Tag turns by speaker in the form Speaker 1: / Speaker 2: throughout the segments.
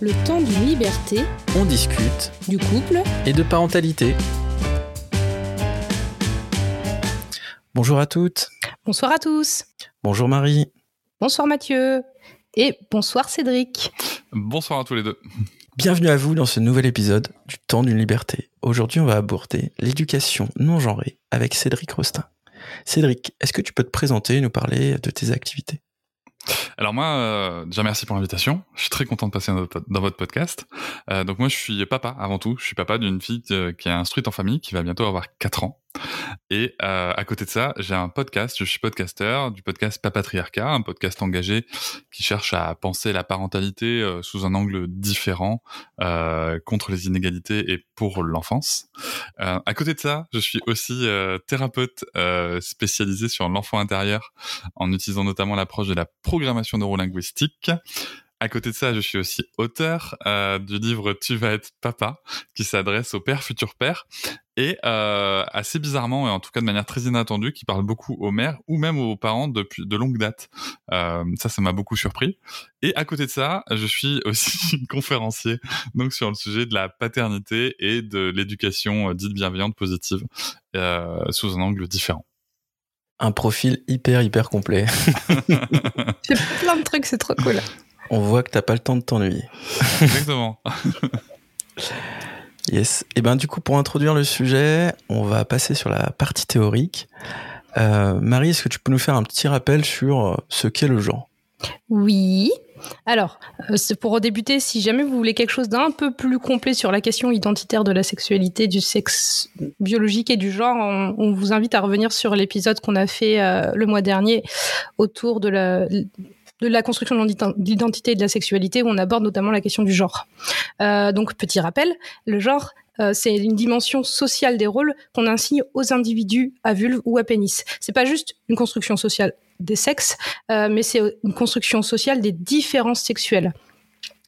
Speaker 1: Le temps d'une liberté,
Speaker 2: On discute
Speaker 1: du couple,
Speaker 2: et de parentalité. Bonjour à toutes.
Speaker 1: bonsoir à tous.
Speaker 2: Bonjour Marie.
Speaker 1: Bonsoir Mathieu. Et bonsoir Cédric.
Speaker 3: Bonsoir à tous les deux.
Speaker 2: Bienvenue à vous dans ce nouvel épisode du temps d'une liberté. Aujourd'hui, on va aborder l'éducation non genrée avec Cédric Rostin. Cédric, est-ce que tu peux te présenter et nous parler de tes activités?
Speaker 3: Alors moi, euh, déjà merci pour l'invitation. Je suis très content de passer dans votre, podcast. Euh, donc moi, je suis papa avant tout. Je suis papa d'une fille euh, qui est instruite en famille, qui va bientôt avoir 4 ans. Et euh, à côté de ça, j'ai un podcast. Je suis podcasteur du podcast Papatriarcat, un podcast engagé qui cherche à penser la parentalité euh, sous un angle différent euh, contre les inégalités et pour l'enfance. Euh, à côté de ça, je suis aussi euh, thérapeute euh, spécialisé sur l'enfant intérieur en utilisant notamment l'approche de la programmation neurolinguistique. À côté de ça, je suis aussi auteur euh, du livre Tu vas être papa, qui s'adresse aux pères futurs pères, et euh, assez bizarrement, et en tout cas de manière très inattendue, qui parle beaucoup aux mères ou même aux parents depuis de longue date. Euh, ça, ça m'a beaucoup surpris. Et à côté de ça, je suis aussi conférencier donc sur le sujet de la paternité et de l'éducation euh, dite bienveillante positive euh, sous un angle différent.
Speaker 2: Un profil hyper hyper complet.
Speaker 1: J'ai plein de trucs, c'est trop cool.
Speaker 2: On voit que t'as pas le temps de t'ennuyer.
Speaker 3: Exactement.
Speaker 2: Yes. Et ben du coup, pour introduire le sujet, on va passer sur la partie théorique. Euh, Marie, est-ce que tu peux nous faire un petit rappel sur euh, ce qu'est le genre?
Speaker 1: Oui. Alors, euh, pour débuter, si jamais vous voulez quelque chose d'un peu plus complet sur la question identitaire de la sexualité, du sexe biologique et du genre, on, vous invite à revenir sur l'épisode qu'on a fait le mois dernier autour de la de la construction de et de la sexualité, où on aborde notamment la question du genre. Euh, donc, petit rappel, le genre, euh, c'est une dimension sociale des rôles qu'on insigne aux individus à vulve ou à pénis. C'est pas juste une construction sociale des sexes, euh, mais c'est une construction sociale des différences sexuelles.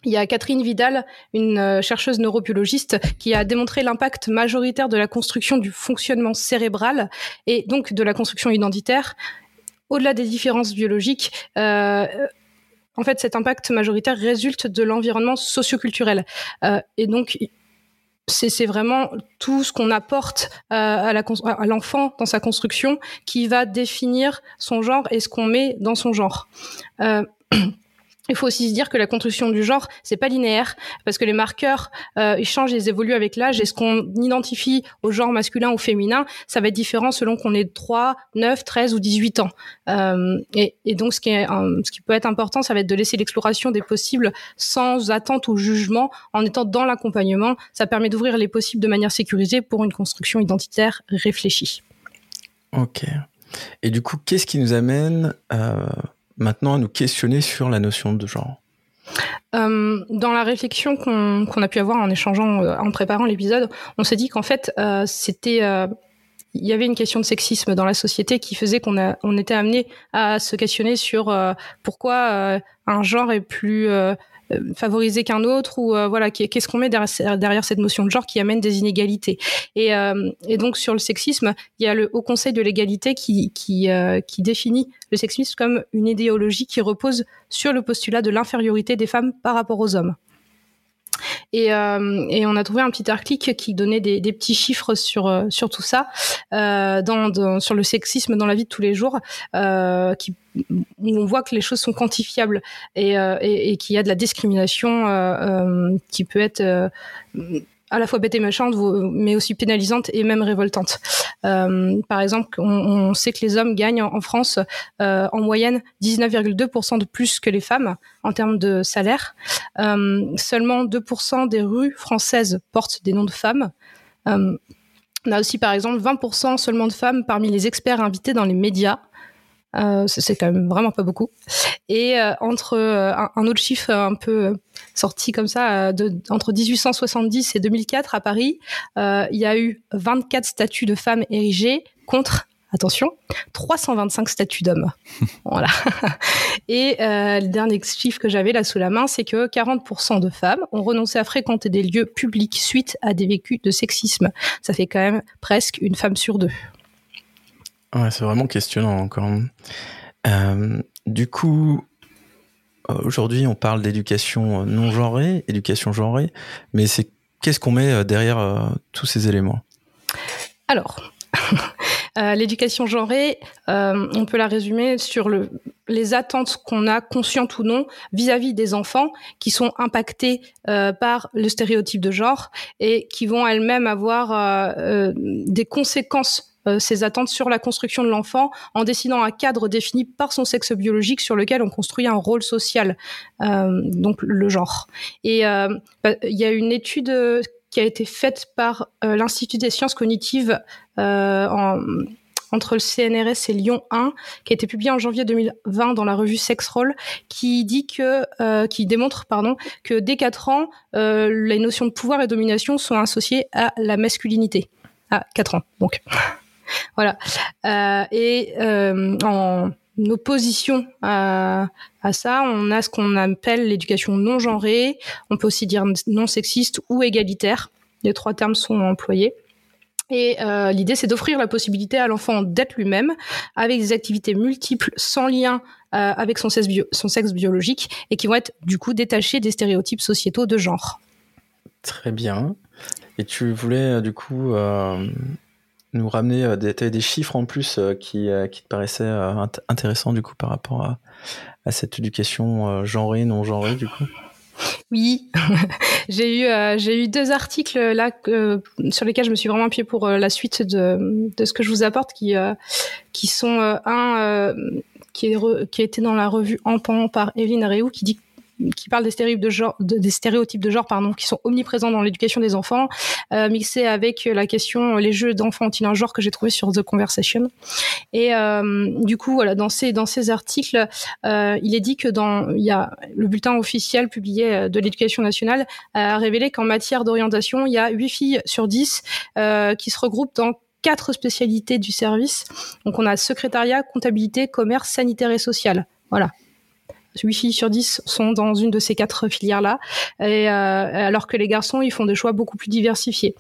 Speaker 1: Il y a Catherine Vidal, une chercheuse neurobiologiste, qui a démontré l'impact majoritaire de la construction du fonctionnement cérébral et donc de la construction identitaire au-delà des différences biologiques, euh, en fait, cet impact majoritaire résulte de l'environnement socioculturel. Euh, et donc, c'est vraiment tout ce qu'on apporte euh, à, l'enfant dans sa construction qui va définir son genre et ce qu'on met dans son genre. il faut aussi se dire que la construction du genre, c'est pas linéaire parce que les marqueurs euh, ils changent, ils évoluent avec l'âge et ce qu'on identifie au genre masculin ou féminin, ça va être différent selon qu'on ait 3, 9, 13 ou 18 ans. Euh, et, donc ce qui est euh, ce qui peut être important, ça va être de laisser l'exploration des possibles sans attente ou jugement en étant dans l'accompagnement, ça permet d'ouvrir les possibles de manière sécurisée pour une construction identitaire réfléchie.
Speaker 2: OK. Et du coup, qu'est-ce qui nous amène maintenant à nous questionner sur la notion de genre.
Speaker 1: Euh, dans la réflexion qu'on qu a pu avoir en échangeant, euh, en préparant l'épisode, on s'est dit qu'en fait, euh, c'était, il y avait une question de sexisme dans la société qui faisait qu'on on était amené à se questionner sur pourquoi un genre est plus favorisé qu'un autre ou euh, voilà qu'est-ce qu'on met derrière, cette notion de genre qui amène des inégalités. Et, euh, et donc sur le sexisme il y a le haut conseil de l'égalité qui euh, qui définit le sexisme comme une idéologie qui repose sur le postulat de l'infériorité des femmes par rapport aux hommes et, euh, et, on a trouvé un petit article qui donnait des, des petits chiffres sur euh, sur tout ça, euh, dans, dans, sur le sexisme dans la vie de tous les jours, euh, qui où on voit que les choses sont quantifiables et, euh, et, et qu'il y a de la discrimination euh, qui peut être à la fois bête et méchante, mais aussi pénalisante et même révoltante. Euh, par exemple, on, sait que les hommes gagnent en, France euh, en moyenne 19,2% de plus que les femmes en termes de salaire. Euh, seulement 2% des rues françaises portent des noms de femmes. On a aussi par exemple 20% seulement de femmes parmi les experts invités dans les médias. Euh, c'est quand même vraiment pas beaucoup. Et euh, entre euh, un, un, autre chiffre un peu sorti comme ça, de, entre 1870 et 2004 à Paris, il y a eu 24 statues de femmes érigées contre attention, 325 statuts d'hommes. voilà. Et euh, le dernier chiffre que j'avais là sous la main, c'est que 40% de femmes ont renoncé à fréquenter des lieux publics suite à des vécus de sexisme. Ça fait quand même presque une femme sur deux.
Speaker 2: Ouais, c'est vraiment questionnant encore. Euh, du coup, aujourd'hui, on parle d'éducation non genrée, éducation genrée, mais c'est qu'est-ce qu'on met derrière tous ces éléments?
Speaker 1: Alors, l'éducation genrée, on peut la résumer sur le, les attentes qu'on a, conscientes ou non, vis-à-vis des enfants qui sont impactés par le stéréotype de genre et qui vont elles-mêmes avoir des conséquences euh, ses attentes sur la construction de l'enfant en dessinant un cadre défini par son sexe biologique sur lequel on construit un rôle social, euh, donc le genre. Et euh, bah, il y a une étude qui a été faite par l'Institut des sciences cognitives en, entre le CNRS et Lyon 1, qui a été publiée en janvier 2020 dans la revue Sex Roll, qui dit que, qui démontre, pardon, que dès 4 ans, les notions de pouvoir et domination sont associées à la masculinité. À 4 ans, donc. Voilà. Euh, et euh, en opposition à, ça, on a ce qu'on appelle l'éducation non genrée. On peut aussi dire non sexiste ou égalitaire. Les trois termes sont employés. Et euh, l'idée, c'est d'offrir la possibilité à l'enfant d'être lui-même, avec des activités multiples, sans lien avec son sexe, biologique, et qui vont être du coup détachées des stéréotypes sociétaux de genre.
Speaker 2: Très bien. Et tu voulais du coup nous ramener euh, des, chiffres en plus euh, qui, euh, qui te paraissaient intéressants du coup par rapport à, à cette éducation genrée, non genrée du coup?
Speaker 1: Oui, j'ai eu eu deux articles là sur lesquels je me suis vraiment appuyée pour la suite de, de ce que je vous apporte qui qui sont un qui est qui a été dans la revue Empan par Evelyne Réou qui dit qui parle des stéréotypes de genre, pardon, qui sont omniprésents dans l'éducation des enfants, euh, mixé avec la question les jeux d'enfants ont-ils un genre que j'ai trouvé sur The Conversation. Et euh, du coup, voilà, dans ces dans ces articles, euh, il est dit que dans il y a le bulletin officiel publié euh, de l'éducation nationale a révélé qu'en matière d'orientation, il y a 8 filles sur 10 euh, qui se regroupent dans quatre spécialités du service. Donc on a secrétariat, comptabilité, commerce, sanitaire et social. Voilà, 8 filles sur 10 sont dans une de ces quatre filières-là, et, euh, alors que les garçons, ils font des choix beaucoup plus diversifiés.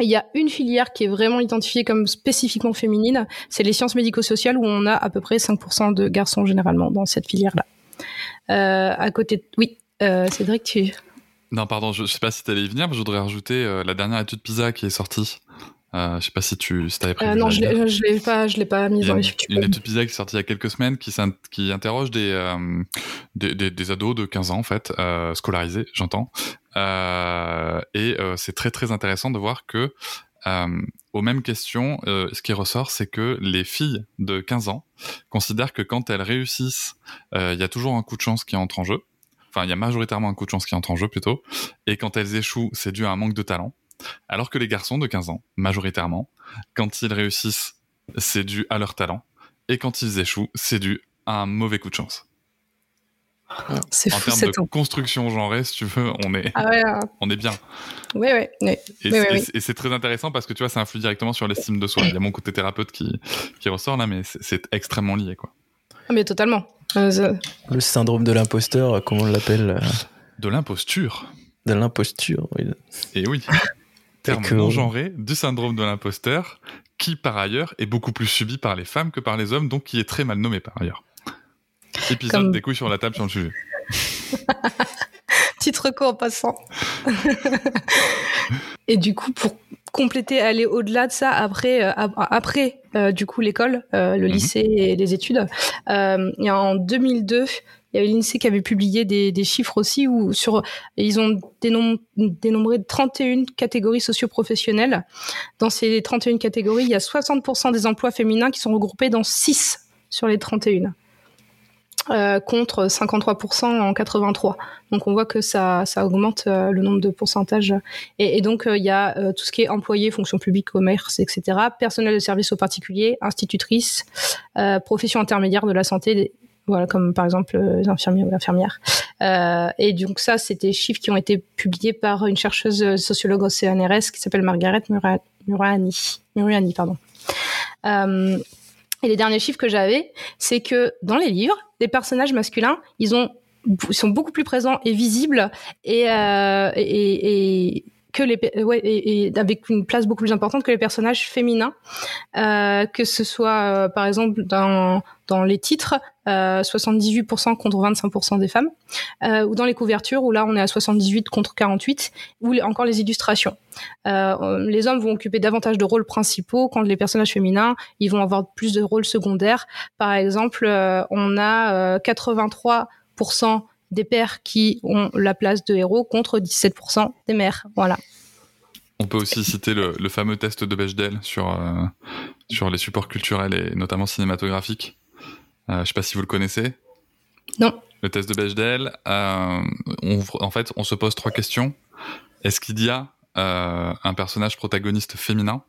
Speaker 1: Il y a une filière qui est vraiment identifiée comme spécifiquement féminine, c'est les sciences médico-sociales où on a à peu près 5% de garçons généralement dans cette filière-là. Euh, à côté, oui, euh, Cédric, tu.
Speaker 3: Non, pardon, je, ne sais pas si tu allais y venir, mais je voudrais rajouter la dernière étude PISA qui est sortie euh, je sais pas si tu si avais
Speaker 1: prévu. Euh, non, je l'ai pas, je l'ai pas mis dans les
Speaker 3: Une étude PISA qui est sortie il y a quelques semaines qui, qui interroge des, euh, des, des, des, ados de 15 ans en fait, euh, scolarisés, j'entends. Euh, et euh, c'est très très intéressant de voir que aux mêmes questions, ce qui ressort, c'est que les filles de 15 ans considèrent que quand elles réussissent, il y a toujours un coup de chance qui entre en jeu. Enfin, il y a majoritairement un coup de chance qui entre en jeu plutôt. Et quand elles échouent, c'est dû à un manque de talent. Alors que les garçons de 15 ans, majoritairement, quand ils réussissent, c'est dû à leur talent. Et quand ils échouent, c'est dû à un mauvais coup de chance.
Speaker 1: C'est
Speaker 3: en termes de construction genrée, si tu veux, on est,
Speaker 1: ah
Speaker 3: on est bien.
Speaker 1: Oui, oui.
Speaker 3: Et c'est très intéressant parce que tu vois, ça influe directement sur l'estime de soi. Il y a mon côté thérapeute qui, qui ressort là, mais c'est extrêmement lié, quoi.
Speaker 1: Ah, mais totalement.
Speaker 2: Euh, Le syndrome de l'imposteur, comment on l'appelle euh
Speaker 3: De l'imposture.
Speaker 2: De l'imposture, oui.
Speaker 3: Et oui terme non genré du syndrome de l'imposteur, qui par ailleurs est beaucoup plus subi par les femmes que par les hommes, donc qui est très mal nommé par ailleurs. Épisode des couilles sur la table sur le sujet.
Speaker 1: Titre recours en passant. Et du coup, pour compléter, aller au-delà de ça, après, euh, après euh, du coup l'école, euh, le mhm. lycée et les études, en 2002, il y avait l'INSEE qui avait publié des, chiffres aussi où sur ils ont dénombré 31 catégories socio-professionnelles. Dans ces 31 catégories, il y a 60% des emplois féminins qui sont regroupés dans 6 sur les 31. Euh, contre 53% en 83. Donc on voit que ça, augmente euh, le nombre de pourcentages. Et, donc euh, il y a tout ce qui est employé, fonction publique, commerce, etc. Personnel de service aux particuliers, institutrice, profession intermédiaire de la santé, voilà, comme par exemple euh, les infirmiers ou infirmières. Euh, et donc ça, c'était des chiffres qui ont été publiés par une chercheuse euh, sociologue au CNRS qui s'appelle Margaret Murani. Murani, pardon. Euh, et les derniers chiffres que j'avais, c'est que dans les livres, les personnages masculins, ils ont ils sont beaucoup plus présents et visibles et que les ouais et, avec une place beaucoup plus importante que les personnages féminins. Euh, que ce soit euh, par exemple dans dans les titres euh, 78% contre 25% des femmes euh, ou dans les couvertures où là on est à 78 contre 48 ou encore les illustrations. Euh, les hommes vont occuper davantage de rôles principaux quand les personnages féminins ils vont avoir plus de rôles secondaires. Par exemple on a 83% des pères qui ont la place de héros contre 17% des mères. Voilà.
Speaker 3: On peut aussi citer le, fameux test de Bechdel sur, euh, sur les supports culturels et notamment cinématographiques. Euh, je ne sais pas si vous le connaissez.
Speaker 1: Non.
Speaker 3: Le test de Bechdel, euh, en fait, on se pose trois questions. Est-ce qu'il y a un personnage protagoniste féminin?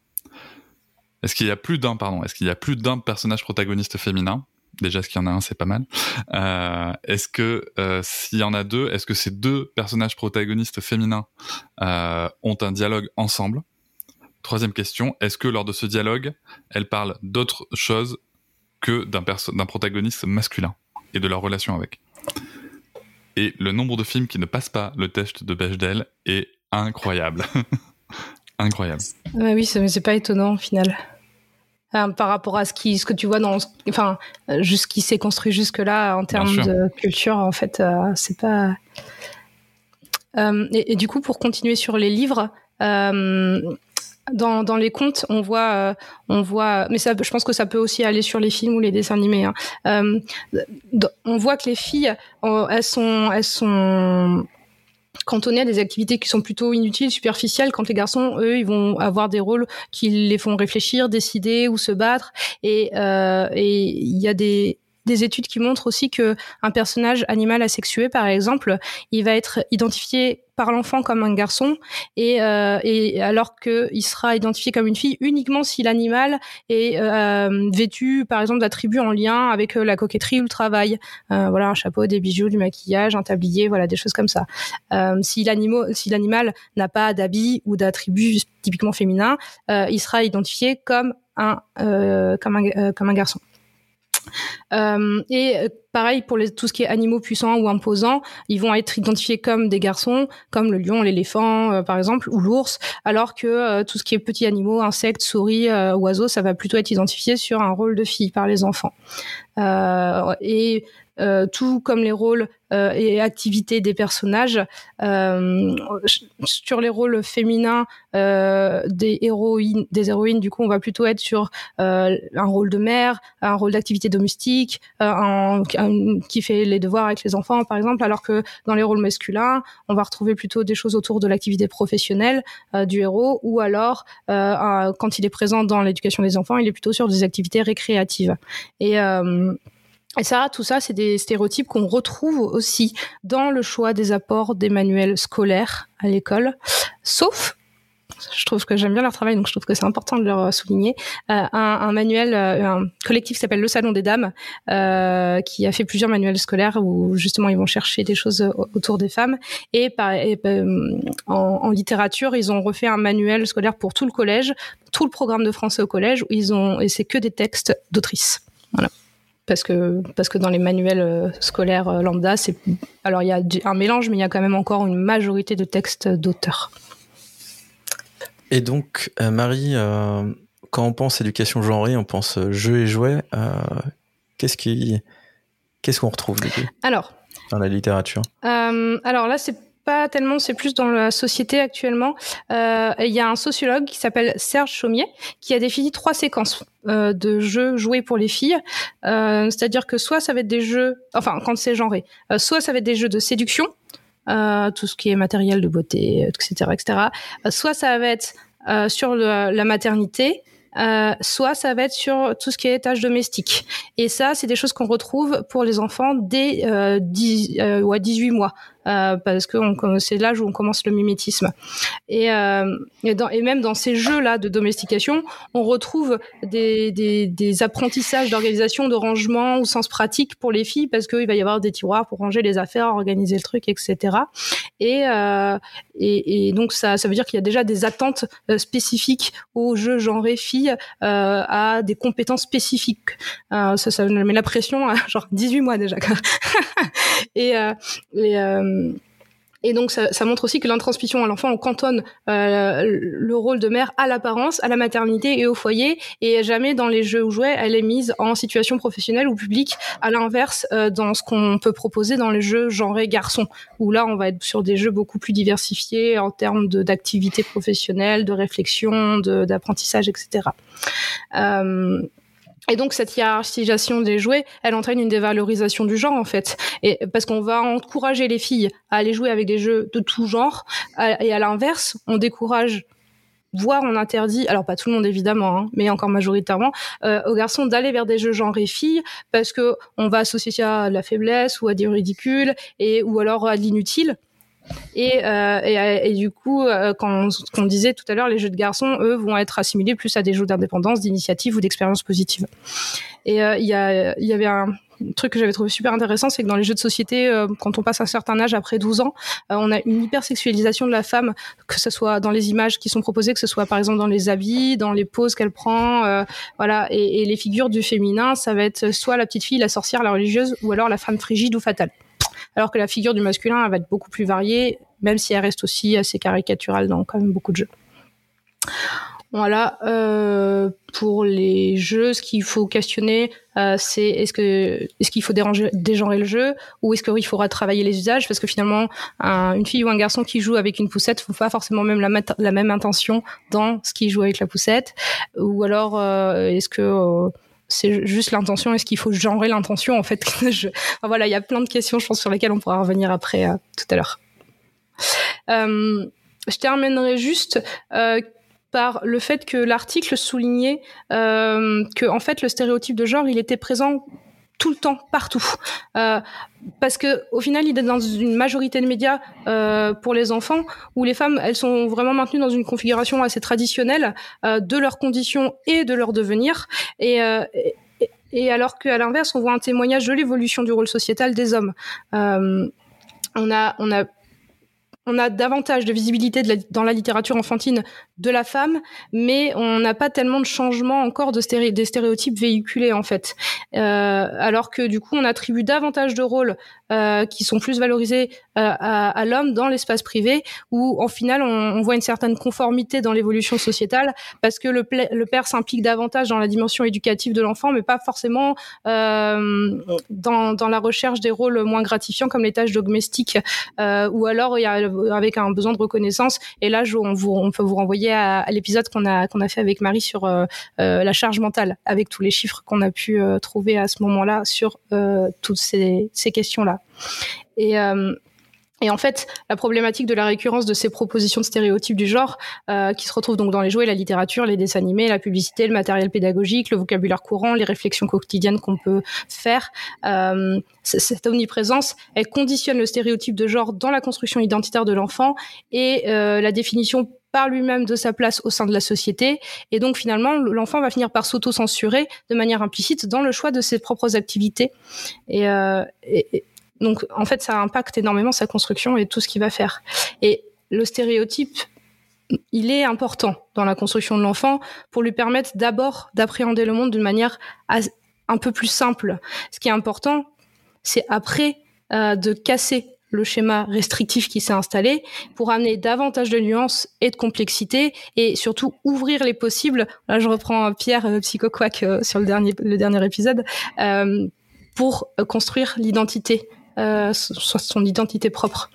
Speaker 3: Est-ce qu'il y a plus d'un, pardon, est-ce qu'il y a plus d'un personnage protagoniste féminin? Déjà, s'il y en a un, c'est pas mal. Euh, est-ce que euh, s'il y en a deux, est-ce que ces deux personnages protagonistes féminins euh, ont un dialogue ensemble? Troisième question, est-ce que lors de ce dialogue, elles parlent d'autre chose que d'un, d'un protagoniste masculin et de leur relation avec? Et le nombre de films qui ne passent pas le test de Bechdel est incroyable. incroyable.
Speaker 1: oui, c'est pas étonnant au final. Euh, par rapport à ce qui ce que tu vois dans enfin euh, ce qui s'est construit jusque là en termes de culture en fait euh, c'est pas et, du coup pour continuer sur les livres dans, dans les contes, on voit, on voit, mais ça, je pense que ça peut aussi aller sur les films ou les dessins animés. Hein. on voit que les filles, elles sont, elles sont cantonner à des activités qui sont plutôt inutiles, superficielles, quand les garçons, eux, ils vont avoir des rôles qui les font réfléchir, décider ou se battre. Et euh, il y a des des études qui montrent aussi que un personnage animal asexué, par exemple, il va être identifié par l'enfant comme un garçon et, euh, et alors qu'il sera identifié comme une fille uniquement si l'animal est euh, vêtu par exemple d'attributs en lien avec euh, la coquetterie ou le travail. Voilà un chapeau des bijoux du maquillage un tablier voilà des choses comme ça. Si l'animal si n'a pas d'habits ou d'attributs typiquement féminins il sera identifié comme un comme un comme un garçon euh, et euh, pareil pour les, tout ce qui est animaux puissants ou imposants, ils vont être identifiés comme des garçons, comme le lion, l'éléphant euh, par exemple, ou l'ours, alors que tout ce qui est petits animaux, insectes, souris, oiseaux, ça va plutôt être identifié sur un rôle de fille par les enfants. Et euh, tout comme les rôles euh, et activités des personnages. Euh, sur les rôles féminins des héroïnes, des héroïnes, du coup, on va plutôt être sur un rôle de mère, un rôle d'activité domestique, un, qui fait les devoirs avec les enfants, par exemple, alors que dans les rôles masculins, on va retrouver plutôt des choses autour de l'activité professionnelle du héros, ou alors quand il est présent dans l'éducation des enfants, il est plutôt sur des activités récréatives. Et et ça, tout ça, c'est des stéréotypes qu'on retrouve aussi dans le choix des apports des manuels scolaires à l'école, sauf je trouve que j'aime bien leur travail, donc je trouve que c'est important de leur souligner. Euh, un, manuel, euh, un collectif qui s'appelle le Salon des Dames, euh, qui a fait plusieurs manuels scolaires où justement ils vont chercher des choses autour des femmes. Et, en, en, littérature, ils ont refait un manuel scolaire pour tout le collège, tout le programme de français au collège, où ils ont et c'est que des textes d'autrices. Voilà parce que parce que dans les manuels euh, scolaires euh, lambda, c'est alors il y a un mélange, mais il y a quand même encore une majorité de textes d'auteurs.
Speaker 2: Et donc, euh, Marie, quand on pense éducation genrée, on pense jeux et jouets. qu'est-ce qui qu'est-ce qu'on retrouve
Speaker 1: Alors
Speaker 2: dans la littérature.
Speaker 1: alors là, c'est pas tellement, c'est plus dans la société actuellement. Euh, il y a un sociologue qui s'appelle Serge Chaumier qui a défini trois séquences euh, de jeux joués pour les filles. Euh, c'est-à-dire que soit ça va être des jeux, enfin quand c'est genré, soit ça va être des jeux de séduction, tout ce qui est matériel de beauté, etc., etc. soit ça va être sur la maternité, soit ça va être sur tout ce qui est tâches domestiques. Et ça, c'est des choses qu'on retrouve pour les enfants dès euh, 10, euh, ouais, 18 mois. Euh, parce que c'est l'âge où on commence le mimétisme. Et, euh, et, même dans ces jeux-là de domestication, on retrouve des, des, des apprentissages d'organisation, de rangement au sens pratique pour les filles, parce qu'il va y avoir des tiroirs pour ranger les affaires, organiser le truc, etc. Et, euh, et, et, donc ça, ça veut dire qu'il y a déjà des attentes euh, spécifiques aux jeux genrés filles euh, à des compétences spécifiques. ça, ça met la pression à genre 18 mois déjà. et, et et donc ça, montre aussi que l'intransmission à l'enfant, on cantonne euh, le rôle de mère à l'apparence, à la maternité et au foyer, et jamais dans les jeux ou jouets, elle est mise en situation professionnelle ou publique. À l'inverse, euh, dans ce qu'on peut proposer dans les jeux genrés garçons, où là on va être sur des jeux beaucoup plus diversifiés en termes d'activité professionnelle, de réflexion, d'apprentissage, etc. Euh, et donc cette hiérarchisation des jouets, elle entraîne une dévalorisation du genre en fait, et parce qu'on va encourager les filles à aller jouer avec des jeux de tout genre, et à l'inverse, on décourage voire on interdit, alors pas tout le monde évidemment, hein, mais encore majoritairement, euh, aux garçons d'aller vers des jeux genrés filles parce que on va associer ça à la faiblesse ou à des ridicules et ou alors à l'inutile. Et, euh, et, du coup, euh, quand on, disait tout à l'heure, les jeux de garçons, eux, vont être assimilés plus à des jeux d'indépendance, d'initiative ou d'expérience positive. Et euh, il y, avait un, truc que j'avais trouvé super intéressant, c'est que dans les jeux de société, euh, quand on passe un certain âge, après 12 ans, euh, on a une hypersexualisation de la femme, que ce soit dans les images qui sont proposées, que ce soit par exemple dans les habits, dans les poses qu'elle prend, euh, voilà. Et, les figures du féminin, ça va être soit la petite fille, la sorcière, la religieuse, ou alors la femme frigide ou fatale alors que la figure du masculin va être beaucoup plus variée, même si elle reste aussi assez caricaturale dans quand même beaucoup de jeux. Voilà, euh, pour les jeux, ce qu'il faut questionner, euh, c'est est-ce que est-ce qu'il faut déranger, dégenrer le jeu ou est-ce qu'il faudra travailler les usages? Parce que finalement une fille ou un garçon qui joue avec une poussette ne pas forcément même la, même intention dans ce qu'il joue avec la poussette ou alors euh, est-ce que c'est juste l'intention Est-ce qu'il faut genrer l'intention En fait, je... voilà, il y a plein de questions, je pense, sur lesquelles on pourra revenir après euh, tout à l'heure. Euh, je terminerai juste euh, par le fait que l'article soulignait que en fait le stéréotype de genre il était présent tout le temps, partout. Euh, parce que au final, il est dans une majorité de médias euh, pour les enfants où les femmes, elles sont vraiment maintenues dans une configuration assez traditionnelle euh, de leurs conditions et de leur devenir. Et, euh, et, et alors qu'à l'inverse, on voit un témoignage de l'évolution du rôle sociétal des hommes. Euh, on a, on a on a davantage de visibilité dans la littérature enfantine de la femme, mais on n'a pas tellement de changement encore de des stéréotypes véhiculés en fait. Euh, alors que du coup, on attribue davantage de rôles euh, qui sont plus valorisés euh, à, à l'homme dans l'espace privé, où en final, on, on, voit une certaine conformité dans l'évolution sociétale, parce que le, le père s'implique davantage dans la dimension éducative de l'enfant, mais pas forcément euh, dans, dans, la recherche des rôles moins gratifiants comme les tâches domestiques, ou alors il y a avec un besoin de reconnaissance. Et là, je, on, vous, peut vous renvoyer à, l'épisode qu'on a fait avec Marie sur euh, euh, la charge mentale, avec tous les chiffres qu'on a pu euh, trouver à ce moment-là sur toutes ces, questions-là. Et en fait, la problématique de la récurrence de ces propositions de stéréotypes du genre, euh, qui se retrouvent donc dans les jouets, la littérature, les dessins animés, la publicité, le matériel pédagogique, le vocabulaire courant, les réflexions quotidiennes qu'on peut faire, euh, cette omniprésence, elle conditionne le stéréotype de genre dans la construction identitaire de l'enfant et euh, la définition par lui-même de sa place au sein de la société. Et donc finalement, l'enfant va finir par s'auto-censurer de manière implicite dans le choix de ses propres activités. Et, euh, et, donc, en fait, ça impacte énormément sa construction et tout ce qu'il va faire. Et le stéréotype, il est important dans la construction de l'enfant pour lui permettre d'abord d'appréhender le monde d'une manière un peu plus simple. Ce qui est important, c'est après euh, de casser le schéma restrictif qui s'est installé pour amener davantage de nuances et de complexité et surtout ouvrir les possibles. Là, je reprends Pierre euh, euh, sur le dernier, le dernier épisode euh, pour construire l'identité euh, son identité propre.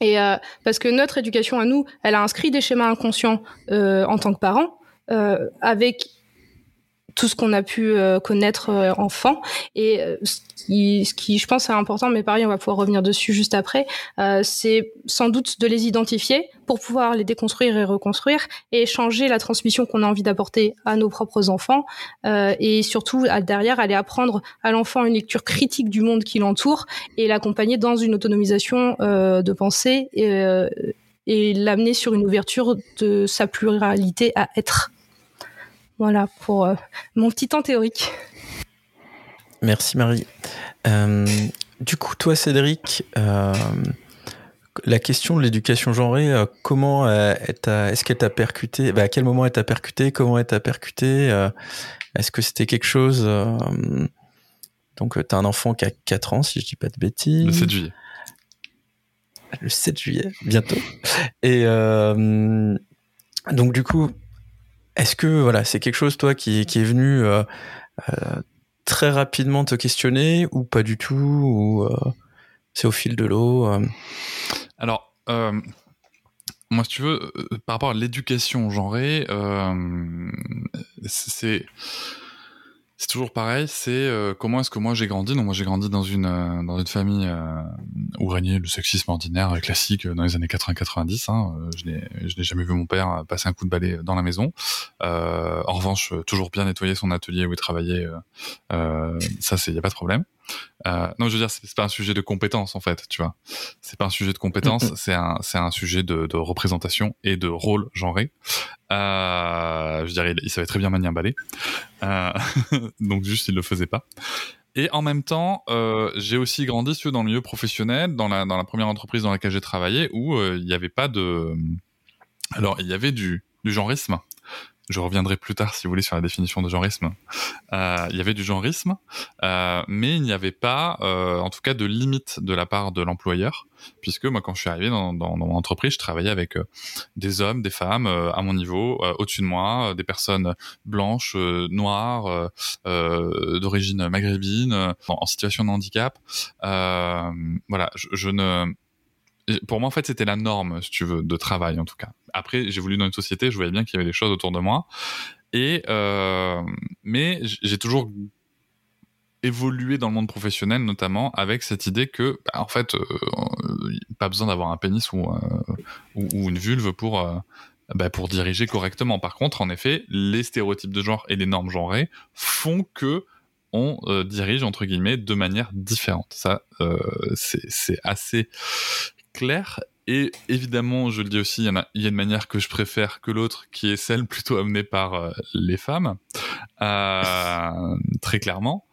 Speaker 1: Et euh, parce que notre éducation à nous, elle a inscrit des schémas inconscients euh, en tant que parents, avec tout ce qu'on a pu connaître enfant et ce qui, ce qui je pense est important mais pareil on va pouvoir revenir dessus juste après c'est sans doute de les identifier pour pouvoir les déconstruire et reconstruire et changer la transmission qu'on a envie d'apporter à nos propres enfants euh, et surtout à, derrière aller apprendre à l'enfant une lecture critique du monde qui l'entoure et l'accompagner dans une autonomisation euh, de pensée euh, et l'amener sur une ouverture de sa pluralité à être. Voilà pour euh, mon petit temps théorique.
Speaker 2: Merci Marie. Euh, du coup, toi Cédric, euh, la question de l'éducation genrée, euh, comment euh, est-ce qu'elle t'a percuté bah, À quel moment elle t'a percuté Comment elle t'a percuté euh, Est-ce que c'était quelque chose Donc, tu as un enfant qui a 4 ans, si je dis pas de bêtises.
Speaker 3: Le 7 juillet.
Speaker 2: le 7 juillet, bientôt. Et donc du coup, est-ce que voilà, c'est quelque chose toi qui, est venu très rapidement te questionner ou pas du tout ou c'est au fil de l'eau
Speaker 3: Alors moi, si tu veux, par rapport à l'éducation genrée, c'est c'est toujours pareil, c'est euh, comment est-ce que moi j'ai grandi? Donc moi j'ai grandi dans une euh, dans une famille euh, où régnait le sexisme ordinaire classique dans les années 80-90. Hein. Je n'ai je n'ai jamais vu mon père passer un coup de balai dans la maison. en revanche, toujours bien nettoyer son atelier où il travaillait. ça c'est y a pas de problème. Euh, non, je veux dire, c'est pas un sujet de compétence en fait, tu vois. C'est pas un sujet de compétence, c'est un c'est un sujet de, de, représentation et de rôle genré. Euh, je dirais, il, il, savait très bien manier un balai, euh, donc juste il le faisait pas. Et en même temps, j'ai aussi grandi dans le milieu professionnel, dans la dans la première entreprise dans laquelle j'ai travaillé, où il n'y avait pas de, alors il y avait du du genrisme je reviendrai plus tard si vous voulez sur la définition de genrisme. Euh, il y avait du genrisme, euh, mais il n'y avait pas, euh, en tout cas, de limite de la part de l'employeur, puisque moi, quand je suis arrivé dans, mon entreprise, je travaillais avec des hommes, des femmes à mon niveau, au-dessus de moi, des personnes blanches, noires, d'origine maghrébine, en, situation de handicap. voilà, je ne pour moi, en fait, c'était la norme, si tu veux, de travail, en tout cas. Après, j'ai voulu dans une société, je voyais bien qu'il y avait des choses autour de moi. Et, euh, mais j'ai toujours évolué dans le monde professionnel, notamment avec cette idée que, bah, en fait, euh, pas besoin d'avoir un pénis ou, euh, une vulve pour, euh, bah, pour diriger correctement. Par contre, en effet, les stéréotypes de genre et les normes genrées font que on dirige entre guillemets de manière différente. Ça, c'est assez clair. Et évidemment, je le dis aussi, il y, a, il y a une manière que je préfère que l'autre, qui est celle plutôt amenée par euh, les femmes, euh, très clairement.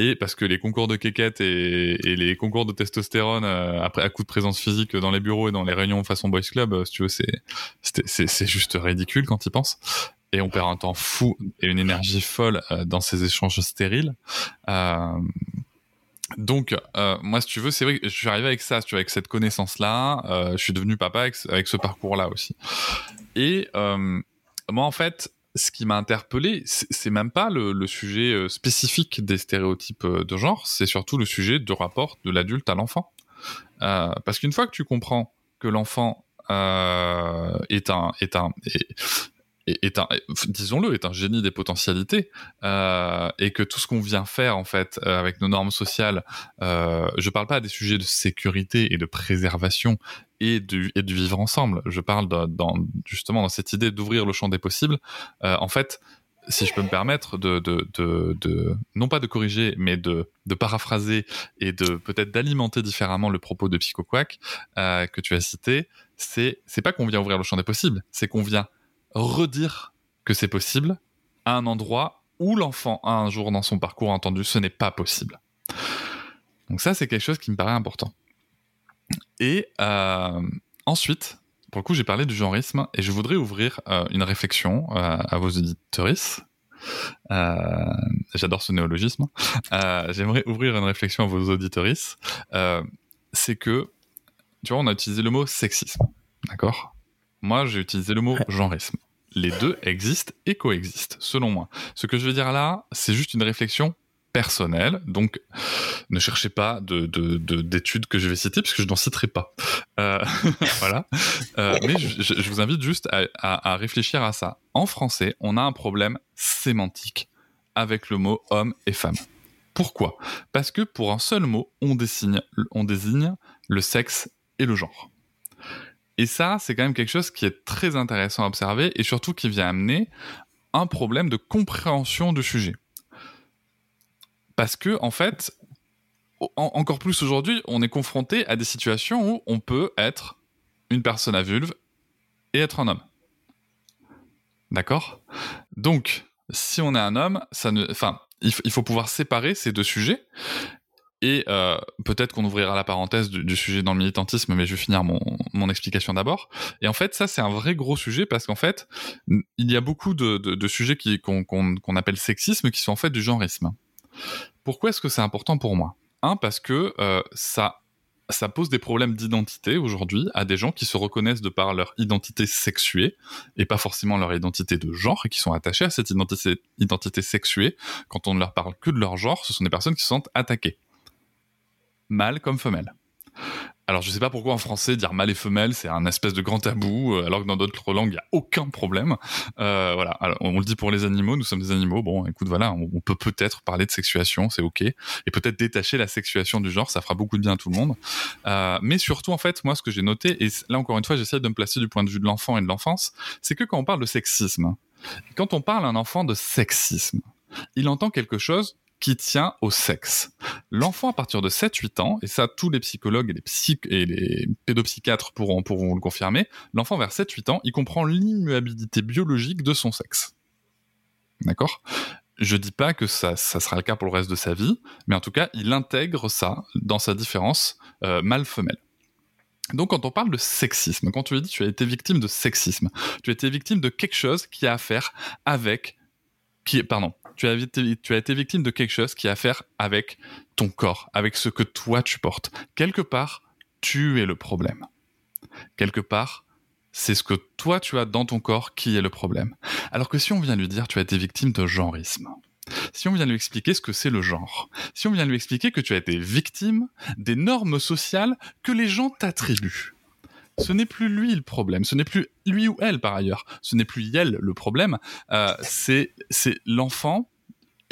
Speaker 3: Et parce que les concours de quéquette et, et les concours de testostérone, euh, après à coup de présence physique dans les bureaux et dans les réunions façon boys club, euh, si tu veux, c'est c'est juste ridicule quand y penses. Et on perd un temps fou et une énergie folle euh, dans ces échanges stériles. Donc, euh, moi, si tu veux, c'est vrai que je suis arrivé avec ça, tu vois, avec cette connaissance-là. Euh, je suis devenu papa avec, ce parcours-là aussi. Et euh, moi, en fait, ce qui m'a interpellé, c'est même pas le, sujet spécifique des stéréotypes de genre, c'est surtout le sujet de rapport de l'adulte à l'enfant. Parce qu'une fois que tu comprends que l'enfant est un est un est, un, disons-le, est un génie des potentialités euh, et que tout ce qu'on vient faire en fait euh, avec nos normes sociales, euh, je parle pas des sujets de sécurité et de préservation et du, et du vivre ensemble. Je parle justement dans cette idée d'ouvrir le champ des possibles. Euh, en fait, si je peux me permettre de, de, de, non pas de corriger, mais de, paraphraser et de peut-être d'alimenter différemment le propos de Psycho Quack que tu as cité, c'est c'est pas qu'on vient ouvrir le champ des possibles, c'est qu'on vient redire que c'est possible à un endroit où l'enfant a un jour dans son parcours entendu ce n'est pas possible. Donc ça, c'est quelque chose qui me paraît important. Et euh, ensuite, pour le coup, j'ai parlé du genreisme et je voudrais ouvrir euh, une réflexion euh, à vos auditeuristes. Euh, J'adore ce néologisme. J'aimerais ouvrir une réflexion à vos auditeuristes. Euh, c'est que, tu vois, on a utilisé le mot sexisme, d'accord? Moi, j'ai utilisé le mot genrisme. Les deux existent et coexistent, selon moi. Ce que je veux dire là, c'est juste une réflexion personnelle, donc ne cherchez pas de, d'études que je vais citer, puisque je n'en citerai pas. Euh, voilà. Euh, mais je, je, vous invite juste à, à, à réfléchir à ça. En français, on a un problème sémantique avec le mot homme et femme. Pourquoi? Parce que pour un seul mot, on désigne, on désigne le sexe et le genre. Et ça, c'est quand même quelque chose qui est très intéressant à observer et surtout qui vient amener un problème de compréhension du sujet. Parce que, en fait, en encore plus aujourd'hui, on est confronté à des situations où on peut être une personne à vulve et être un homme. D'accord? Donc, si on est un homme, ça ne, enfin, il faut pouvoir séparer ces deux sujets et euh, peut-être qu'on ouvrira la parenthèse du, sujet dans le militantisme, mais je vais finir mon, mon explication d'abord. Et en fait, ça, c'est un vrai gros sujet parce qu'en fait, il y a beaucoup de, de, de sujets qu'on qu qu appelle sexisme qui sont en fait du genreisme. Pourquoi est-ce que c'est important pour moi? Un, parce que euh, ça ça pose des problèmes d'identité aujourd'hui à des gens qui se reconnaissent de par leur identité sexuée et pas forcément leur identité de genre et qui sont attachés à cette identité, identité sexuée. Quand on ne leur parle que de leur genre, ce sont des personnes qui se sentent attaquées. Mâle comme femelle. Alors je sais pas pourquoi en français dire mâle et femelle c'est un espèce de grand tabou, euh, alors que dans d'autres langues il y a aucun problème. Euh, voilà, alors, on le dit pour les animaux, nous sommes des animaux. Bon, écoute, voilà, on, peut peut-être parler de sexuation, c'est ok, et peut-être détacher la sexuation du genre, ça fera beaucoup de bien à tout le monde. Euh, mais surtout en fait, moi ce que j'ai noté, et là encore une fois j'essaie de me placer du point de vue de l'enfant et de l'enfance, c'est que quand on parle de sexisme, quand on parle à un enfant de sexisme, il entend quelque chose qui tient au sexe. L'enfant à partir de 7-8 ans, et ça tous les psychologues et les, psych et les pédopsychiatres pourront, pourront le confirmer, l'enfant vers 7-8 ans, il comprend l'immuabilité biologique de son sexe. D'accord? Je dis pas que ça, ça sera le cas pour le reste de sa vie, mais en tout cas, il intègre ça dans sa différence euh, mâle-femelle. Donc quand on parle de sexisme, quand tu as dit tu as été victime de sexisme, tu as été victime de quelque chose qui a à faire avec qui pardon, tu as, été, victime de quelque chose qui a à faire avec ton corps, avec ce que toi tu portes. Quelque part, tu es le problème. Quelque part, c'est ce que toi tu as dans ton corps qui est le problème. Alors que si on vient lui dire tu as été victime de genreisme, si on vient lui expliquer ce que c'est le genre, si on vient lui expliquer que tu as été victime des normes sociales que les gens t'attribuent, ce n'est plus lui le problème, ce n'est plus lui ou elle par ailleurs, ce n'est plus elle le problème, euh, c'est l'enfant.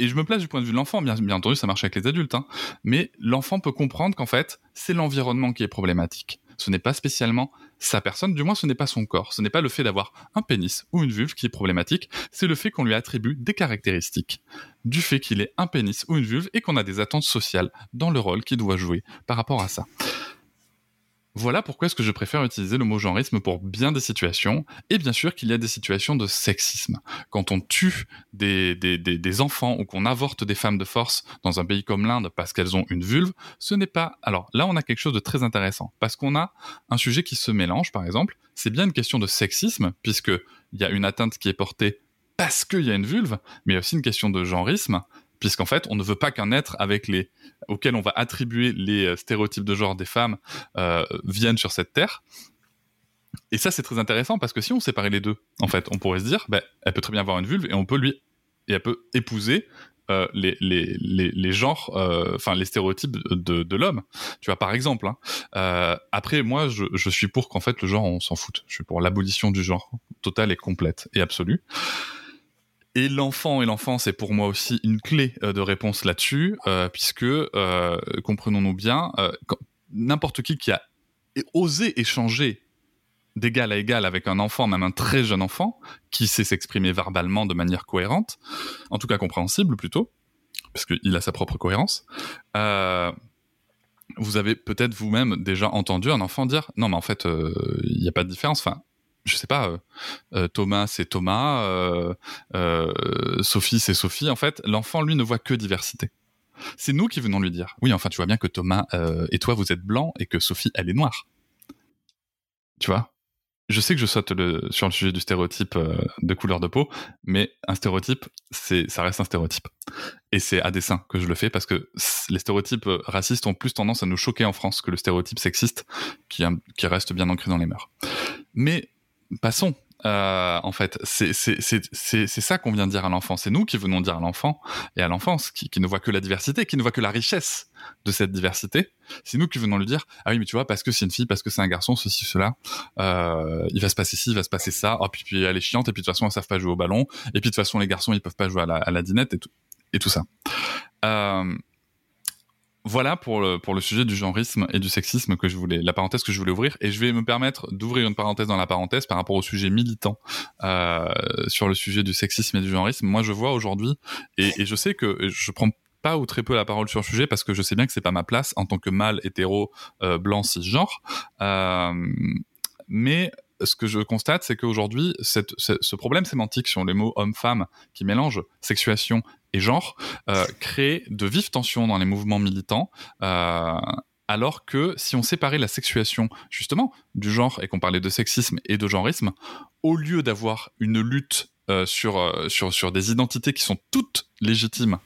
Speaker 3: Et je me place du point de vue de l'enfant, bien, entendu, ça marche avec les adultes, hein, mais l'enfant peut comprendre qu'en fait, c'est l'environnement qui est problématique. Ce n'est pas spécialement sa personne, du moins ce n'est pas son corps, ce n'est pas le fait d'avoir un pénis ou une vulve qui est problématique, c'est le fait qu'on lui attribue des caractéristiques du fait qu'il est un pénis ou une vulve et qu'on a des attentes sociales dans le rôle qu'il doit jouer par rapport à ça. Voilà pourquoi est-ce que je préfère utiliser le mot genreisme pour bien des situations, et bien sûr qu'il y a des situations de sexisme. Quand on tue des, des, enfants ou qu'on avorte des femmes de force dans un pays comme l'Inde parce qu'elles ont une vulve, ce n'est pas... Alors là, on a quelque chose de très intéressant, parce qu'on a un sujet qui se mélange, par exemple, c'est bien une question de sexisme, puisqu'il y a une atteinte qui est portée parce qu'il y a une vulve, mais aussi une question de genreisme, puisqu'en fait, on ne veut pas qu'un être avec les auquel on va attribuer les euh, stéréotypes de genre des femmes euh, viennent sur cette terre. Et ça, c'est très intéressant parce que si on séparait les deux, en fait, on pourrait se dire, bah, elle peut très bien avoir une vulve et on peut lui et elle peut épouser euh, les, les, les, les, genres, enfin les stéréotypes de, de l'homme. Tu vois, par exemple. Hein. après, moi, je, je suis pour qu'en fait le genre, on s'en fout. Je suis pour l'abolition du genre totale et complète et absolue. Et l'enfant et l'enfance est pour moi aussi une clé euh, de réponse là-dessus, euh, puisque, euh, comprenons-nous bien, n'importe qui qui a osé échanger d'égal à égal avec un enfant, même un très jeune enfant, qui sait s'exprimer verbalement de manière cohérente, en tout cas compréhensible plutôt, parce qu'il a sa propre cohérence, vous avez peut-être vous-même déjà entendu un enfant dire non mais en fait il n'y a pas de différence. Enfin, je sais pas, euh, euh, Thomas c'est Thomas, euh, Sophie c'est Sophie. En fait, l'enfant lui ne voit que diversité. C'est nous qui venons lui dire. Oui, enfin, tu vois bien que Thomas et toi vous êtes blanc et que Sophie elle est noire. Tu vois? Je sais que je saute sur le sujet du stéréotype de couleur de peau, mais un stéréotype, c'est ça reste un stéréotype. Et c'est à dessein que je le fais parce que les stéréotypes racistes ont plus tendance à nous choquer en France que le stéréotype sexiste qui, qui reste bien ancré dans les mœurs. Mais passons. Euh, en fait, c'est ça qu'on vient de dire à l'enfant. C'est nous qui venons dire à l'enfant et à l'enfance qui, ne voit que la diversité, qui ne voit que la richesse de cette diversité. C'est nous qui venons lui dire ah oui mais tu vois parce que c'est une fille, parce que c'est un garçon, ceci cela, euh, il va se passer ci, il va se passer ça. Oh puis, puis elle est chiante et puis de toute façon elles savent pas jouer au ballon et puis de toute façon les garçons ils peuvent pas jouer à la, à la dinette et tout et tout ça. Euh, voilà pour le, pour le sujet du genreisme et du sexisme que je voulais, la parenthèse que je voulais ouvrir. Et je vais me permettre d'ouvrir une parenthèse dans la parenthèse par rapport au sujet militant euh, sur le sujet du sexisme et du genreisme. Moi, je vois aujourd'hui, et, et, je sais que je prends pas ou très peu la parole sur le sujet parce que je sais bien que c'est pas ma place en tant que mâle hétéro euh, blanc cisgenre. Euh, mais ce que je constate, c'est qu'aujourd'hui, ce problème sémantique sur les mots homme-femme qui mélange sexuation et genre euh, crée de vives tensions dans les mouvements militants. Euh, alors que si on séparait la sexuation justement du genre et qu'on parlait de sexisme et de genreisme, au lieu d'avoir une lutte euh, sur, sur, sur des identités qui sont toutes légitimes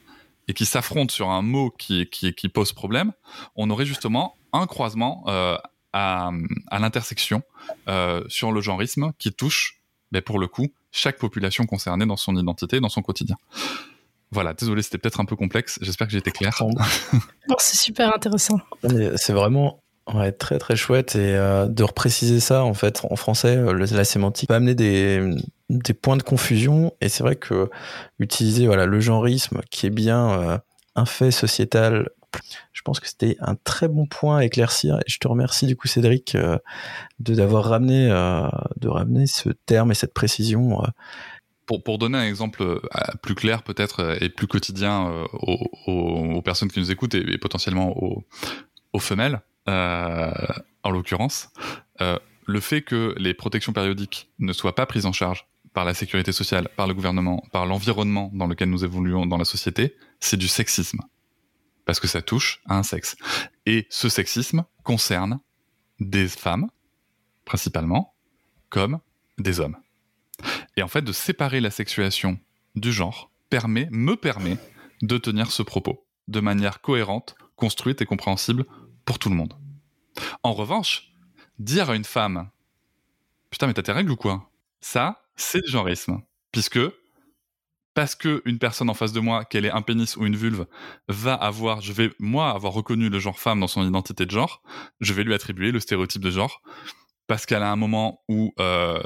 Speaker 3: et qui s'affrontent sur un mot qui, qui pose problème, on aurait justement un croisement à, à l'intersection sur le genrisme qui touche, ben, pour le coup, chaque population concernée dans son identité, dans son quotidien. Voilà, désolé, c'était peut-être un peu complexe. J'espère que j'ai été clair.
Speaker 1: c'est super intéressant.
Speaker 2: C'est vraiment ouais, très très chouette et euh, de repréciser ça en fait en français, euh, la sémantique peut amener des, des points de confusion et c'est vrai que utiliser voilà le genrisme qui est bien euh, un fait sociétal je pense que c'était un très bon point à éclaircir et je te remercie du coup Cédric de d'avoir ramené de ramener ce terme et cette précision
Speaker 3: pour, pour, donner un exemple plus clair peut-être et plus quotidien aux, aux, personnes qui nous écoutent et, potentiellement aux, aux femelles, euh, en l'occurrence, euh, le fait que les protections périodiques ne soient pas prises en charge par la sécurité sociale, par le gouvernement, par l'environnement dans lequel nous évoluons dans la société, c'est du sexisme. Parce que ça touche à un sexe. Et ce sexisme concerne des femmes, principalement, comme des hommes. Et en fait, de séparer la sexuation du genre permet, me permet de tenir ce propos de manière cohérente, construite et compréhensible pour tout le monde. En revanche, dire à une femme Putain, mais t'as tes règles ou quoi? Ça, c'est du genrisme. Puisque, parce que une personne en face de moi, qu'elle ait un pénis ou une vulve, va avoir, je vais, moi, avoir reconnu le genre femme dans son identité de genre, je vais lui attribuer le stéréotype de genre. Parce qu'elle a un moment où euh,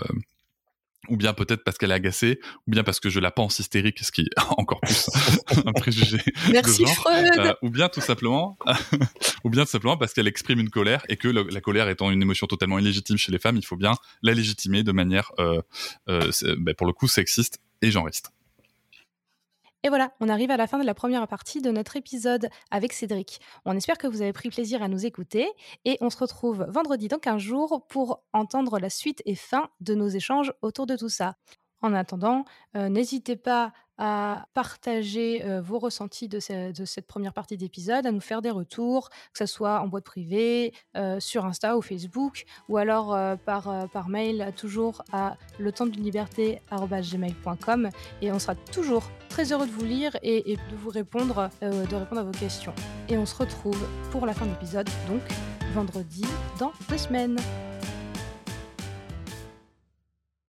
Speaker 3: ou bien peut-être parce qu'elle est agacée, ou bien parce que je la pense hystérique, ce qui est encore plus un préjugé.
Speaker 1: Merci Freud. Euh,
Speaker 3: ou bien tout simplement, ou bien tout simplement parce qu'elle exprime une colère et que la colère étant une émotion totalement illégitime chez les femmes, il faut bien la légitimer de manière, euh, euh, ben, pour le coup, sexiste et genriste.
Speaker 1: Et voilà, on arrive à la fin de la première partie de notre épisode avec Cédric. On espère que vous avez pris plaisir à nous écouter et on se retrouve vendredi dans 15 jours pour entendre la suite et fin de nos échanges autour de tout ça. En attendant, euh, n'hésitez pas à partager vos ressentis de, cette première partie d'épisode, à nous faire des retours, que ce soit en boîte privée, sur Insta ou Facebook, ou alors par, mail toujours à le temps d'une liberté@gmail.com et on sera toujours très heureux de vous lire et, et de vous répondre, de répondre à vos questions. Et on se retrouve pour la fin de l'épisode, donc vendredi dans deux semaines.